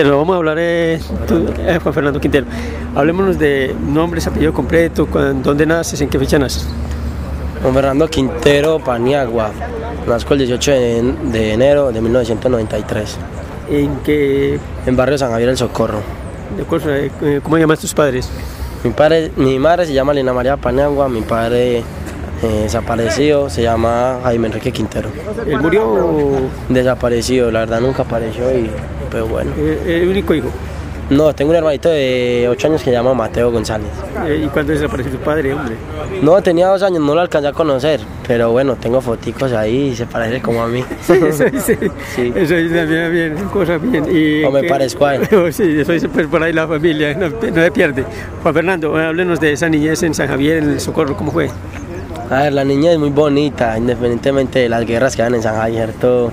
Quintero, vamos a hablar de Juan Fernando Quintero. Hablémonos de nombres, apellido completo, dónde naces, en qué fecha naces. Juan Fernando Quintero Paniagua, nazco el 18 de, enero de 1993. ¿En qué? En barrio San Javier del Socorro. Eh, ¿Cómo llamas tus padres? Mi, padre, mi madre se llama Lina María Paniagua, mi padre eh, desaparecido, se llama Jaime Enrique Quintero. ¿Él murió? Desaparecido, la verdad nunca apareció y pero bueno. ¿El único hijo? No, tengo un hermanito de 8 años que se llama Mateo González. Eh, ¿Y cuándo desapareció tu padre, hombre? No, tenía dos años, no lo alcancé a conocer, pero bueno, tengo foticos ahí y se parece como a mí. sí, eso, sí. sí. Eso es bien, bien, cosa bien. ¿Y o me parezco a él. sí, eso dice pues por ahí la familia, no, no se pierde. Juan Fernando, háblenos de esa niñez en San Javier, en el Socorro, ¿cómo fue? A ver, la niña es muy bonita, independientemente de las guerras que dan en San Javier, todo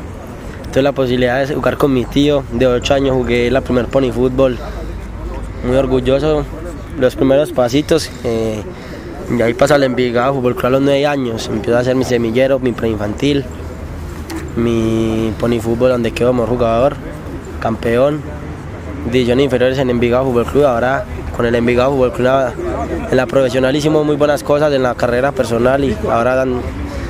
Tuve la posibilidad de jugar con mi tío, de 8 años jugué la primer pony fútbol. Muy orgulloso, los primeros pasitos. Eh, y ahí pasa el Envigado Fútbol Club a los 9 años. Empiezo a hacer mi semillero, mi preinfantil, mi pony fútbol donde quedo como jugador, campeón. Divisiones inferiores en Envigado Fútbol Club. Ahora con el Envigado Fútbol Club en la profesional hicimos muy buenas cosas en la carrera personal y ahora dan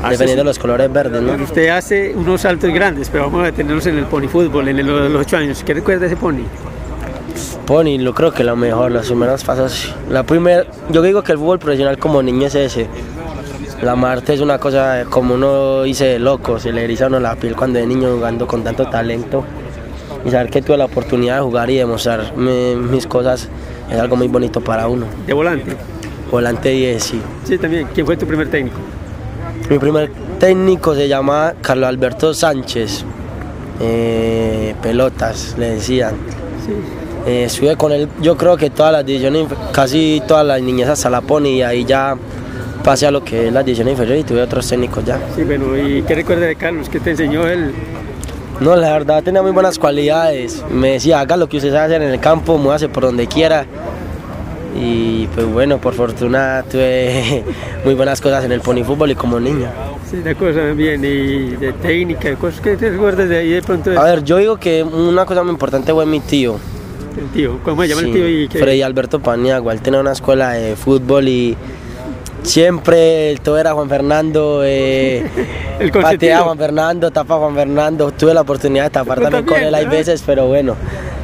dependiendo de los colores verdes. ¿no? Usted hace unos saltos grandes, pero vamos a detenernos en el pony fútbol, en los ocho años. ¿Qué recuerda de ese pony? Pony, lo creo que lo mejor, las primeras fases. La primera, yo digo que el fútbol profesional como niño es ese. La Marte es una cosa como uno dice loco, se le eriza uno la piel cuando es niño jugando con tanto talento. Y saber que tuve la oportunidad de jugar y demostrar mis cosas es algo muy bonito para uno. ¿De volante? Volante 10, sí. Sí, también. ¿Quién fue tu primer técnico? Mi primer técnico se llama Carlos Alberto Sánchez. Eh, pelotas, le decían. Eh, estuve con él, yo creo que todas las divisiones, casi todas las niñas hasta la pone y ahí ya pasé a lo que es la división inferior y tuve otros técnicos ya. Sí, bueno, ¿y qué recuerda de Carlos? ¿Qué te enseñó él? No, la verdad tenía muy buenas cualidades. Me decía, haga lo que usted sabe hacer en el campo, muévase por donde quiera y pues bueno, por fortuna tuve muy buenas cosas en el pony fútbol y como niño. Sí, de cosas bien, y de técnica, cosas que te recuerdas de ahí de pronto. A ver, yo digo que una cosa muy importante fue mi tío. ¿El tío? ¿Cómo se llama el tío? Y Freddy Alberto Paniagua, él tenía una escuela de fútbol y siempre todo era Juan Fernando, eh, el patea Juan Fernando, tapa Juan Fernando, tuve la oportunidad de tapar también con él hay veces, pero bueno.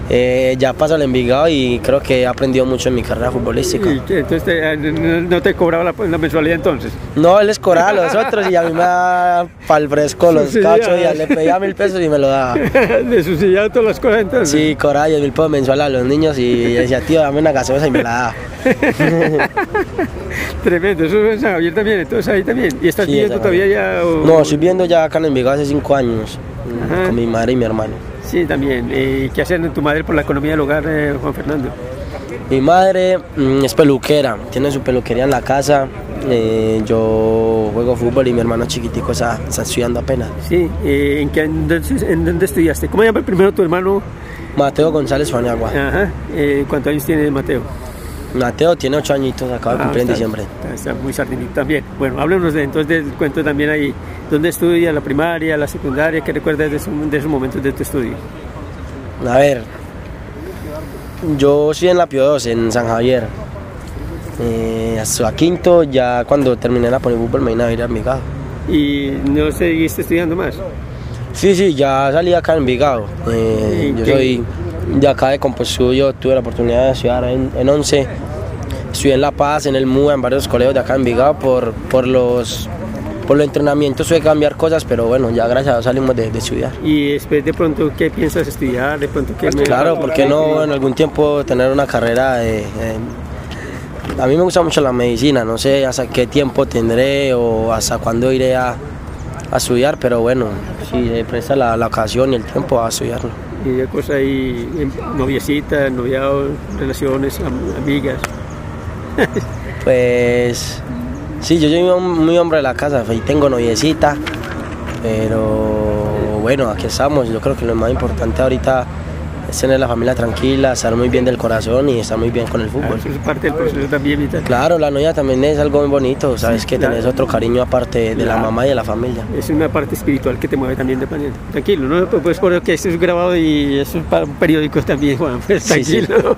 Eh, ya paso al Envigado y creo que he aprendido mucho en mi carrera futbolística. entonces eh, no te cobraba la, mensualidad entonces? No, él les cobraba a los otros y a mí me daba para el fresco los cachos y le pedía mil pesos y me lo daba. ¿De subsidiado todas las cosas entonces? Sí, cobraba diez mil pesos mensual a los niños y decía, tío, dame una gaseosa y me la daba. Tremendo, eso es en Javier también, entonces ahí también. ¿Y estás viviendo todavía ya? No, estoy viviendo ya acá en Envigado hace cinco años, con mi madre y mi hermano. Sí, también. ¿Y qué hace tu madre por la economía del hogar, eh, Juan Fernando? Mi madre mm, es peluquera, tiene su peluquería en la casa. Eh, yo juego fútbol y mi hermano chiquitico está, estudiando apenas. Sí, eh, ¿en, qué, en, dónde, estudiaste? ¿Cómo llama primero tu hermano? Mateo González Faniagua. Ajá. ¿Cuántos años tiene Mateo? Mateo tiene ocho añitos, acaba de ah, cumplir en diciembre. Está, muy sardinito también. Bueno, háblenos de, entonces del cuento también ahí. ¿Dónde estudia la primaria, la secundaria? ¿Qué recuerdas de, esos momentos de tu estudio? A ver, yo soy en la Pio 2, en San Javier. Eh, hasta quinto, ya cuando terminé la pony fútbol me vine a ir a Envigado. ¿Y no seguiste estudiando más? Sí, sí, ya salí acá en Envigado. Eh, yo soy de acá de Composú, yo tuve la oportunidad de estudiar en, en 11. Estudié en La Paz, en el MUA, en varios colegios de acá en Envigado por, por los por los entrenamientos suele cambiar cosas, pero bueno, ya gracias a Dios salimos de, estudiar. ¿Y después de pronto qué piensas estudiar? ¿De pronto qué pues claro, ¿por qué no en algún tiempo tener una carrera de, a mí me gusta mucho la medicina, no sé hasta qué tiempo tendré o hasta cuándo iré a, estudiar, pero bueno, si se presta la, ocasión y el tiempo a estudiarlo. ¿Y qué cosa ahí, noviecita, noviados, relaciones, amigas? pues Sí, yo soy muy hombre de la casa, y tengo noviecita, pero bueno, aquí estamos. Yo creo que lo más importante ahorita es tener la familia tranquila, estar muy bien del corazón y estar muy bien con el Ah, fútbol. eso es parte del proceso también. Claro, la novia también es algo muy bonito, sabes que claro. tenés otro cariño aparte de la Claro. mamá y de la familia. Es una parte espiritual que te mueve también de panel. Tranquilo, no pues por que esto es grabado y eso es para un periódico también, Juan. Pues Sí, sí. tranquilo.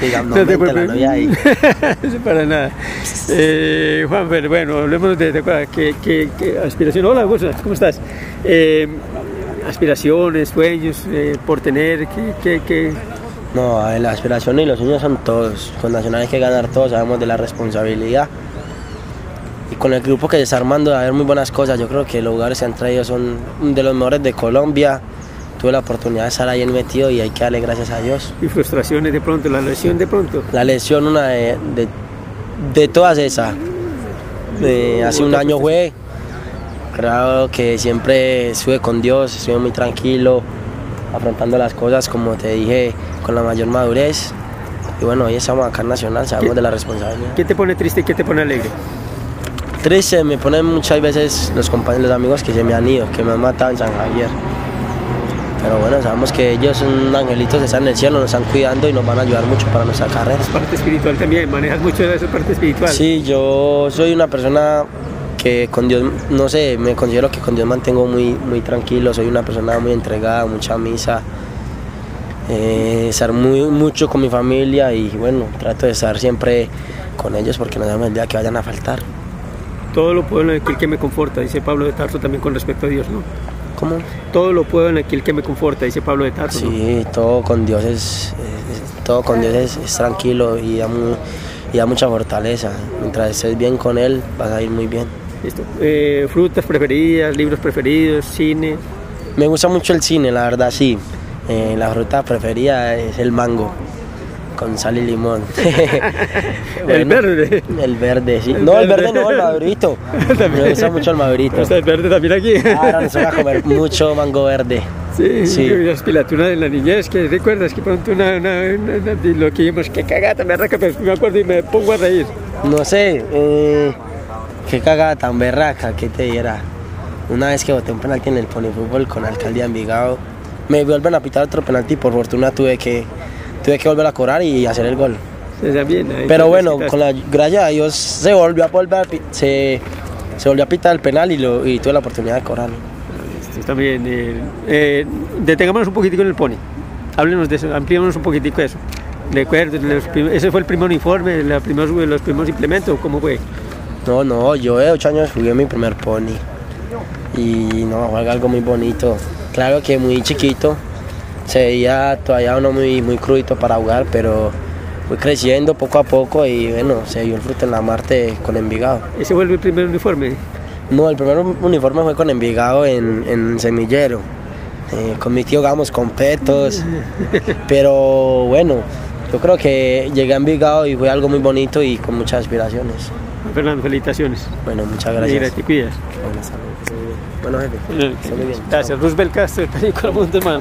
Digamos, te no mente la preocupes. novia ahí. Para nada. Eh, Juan, pero bueno, hablemos de, de cosas. ¿Qué, qué, qué aspiración? Hola, ¿cómo estás? Eh, aspiraciones, sueños eh, por tener, ¿qué, qué, qué? No, la aspiración y los sueños son todos. Con Nacional hay que ganar todos, sabemos de la responsabilidad. Y con el grupo que se está armando, a ver muy buenas cosas. Yo creo que los lugares que han traído son de los mejores de Colombia. Tuve la oportunidad de estar ahí en metido y hay que darle gracias a Dios. y frustraciones de pronto, la lesión de pronto. La lesión, una de, de, de todas esas. Eh, hace un año fue. Creo que siempre estuve con Dios, estuve muy tranquilo, afrontando las cosas, como te dije, con la mayor madurez. Y bueno, hoy estamos acá en Nacional, sabemos ¿Qué- de la responsabilidad. ¿Qué te pone triste y qué te pone alegre? Triste, me ponen muchas veces los compañeros, los amigos que se me han ido, que me han matado en San Javier. Pero bueno, sabemos que ellos son angelitos, están en el cielo, nos están cuidando y nos van a ayudar mucho para nuestra carrera. Parte espiritual también, manejas mucho de esa parte espiritual. Sí, yo soy una persona que con Dios, no sé, me considero que con Dios mantengo muy, muy tranquilo, soy una persona muy entregada, mucha misa, eh, estar muy, mucho con mi familia y bueno, trato de estar siempre con ellos porque no sabemos el día que vayan a faltar. Todo lo puedo en aquel que me conforta, dice Pablo de Tarso también con respecto a Dios, ¿no? ¿Cómo? Todo lo puedo en aquel que me conforta, dice Pablo de Tarso. ¿no? Sí, todo con Dios es, es- todo con Dios es, es tranquilo y da, mu- y da mucha fortaleza. Mientras estés bien con Él, vas a ir muy bien. Listo. Eh, frutas preferidas, libros preferidos, cine. Me gusta mucho el cine, la verdad, sí. Eh, la fruta preferida es el mango, con sal y limón. El Bueno, verde. El verde, sí. El no, el verde. verde no, el madurito. Me gusta mucho el madurito. Está el verde también aquí. Ahora nos toca comer mucho mango verde. Sí, Sí. las pilaturas de la niñez, que recuerdas que pronto una, una, una- una- lo que vimos, que cagata, me arranca, me acuerdo y me pongo a reír. No sé, eh, qué cagada tan berraca, que te diera. Una vez que boté un penalti en el ponifútbol con Alcaldía Envigado, me vuelven a pitar otro penalti y por fortuna tuve que, tuve que volver a cobrar y hacer el gol. Pero bueno, con la gracias a Dios se volvió a volver se, se volvió a pitar el penal y, lo, y tuve la oportunidad de cobrarlo. Esto también. eh, eh, detengámonos un poquitico en el pony. Háblenos de eso, ampliémonos un poquitico eso. Recuerdo, ese fue el primer uniforme, la los primeros implementos, ¿cómo fue? No, no, yo de 8 años jugué mi primer pony y no, fue algo muy bonito. Claro que muy chiquito, se veía todavía uno muy, muy crudito para jugar, pero fui creciendo poco a poco y bueno, se dio el fruto en la Marte con Envigado. Ese fue el primer uniforme. No, el primer uniforme fue con Envigado en, en Semillero. Eh, con mi tío Gamos con petos, pero bueno, yo creo que llegué a Envigado y fue algo muy bonito y con muchas aspiraciones. Fernando, felicitaciones. Bueno, muchas Mira, gracias. te cuidas. Buenas tardes. Bueno, jefe. Bien. Gracias, Roosevelt Castro, el película Mundo Hermano.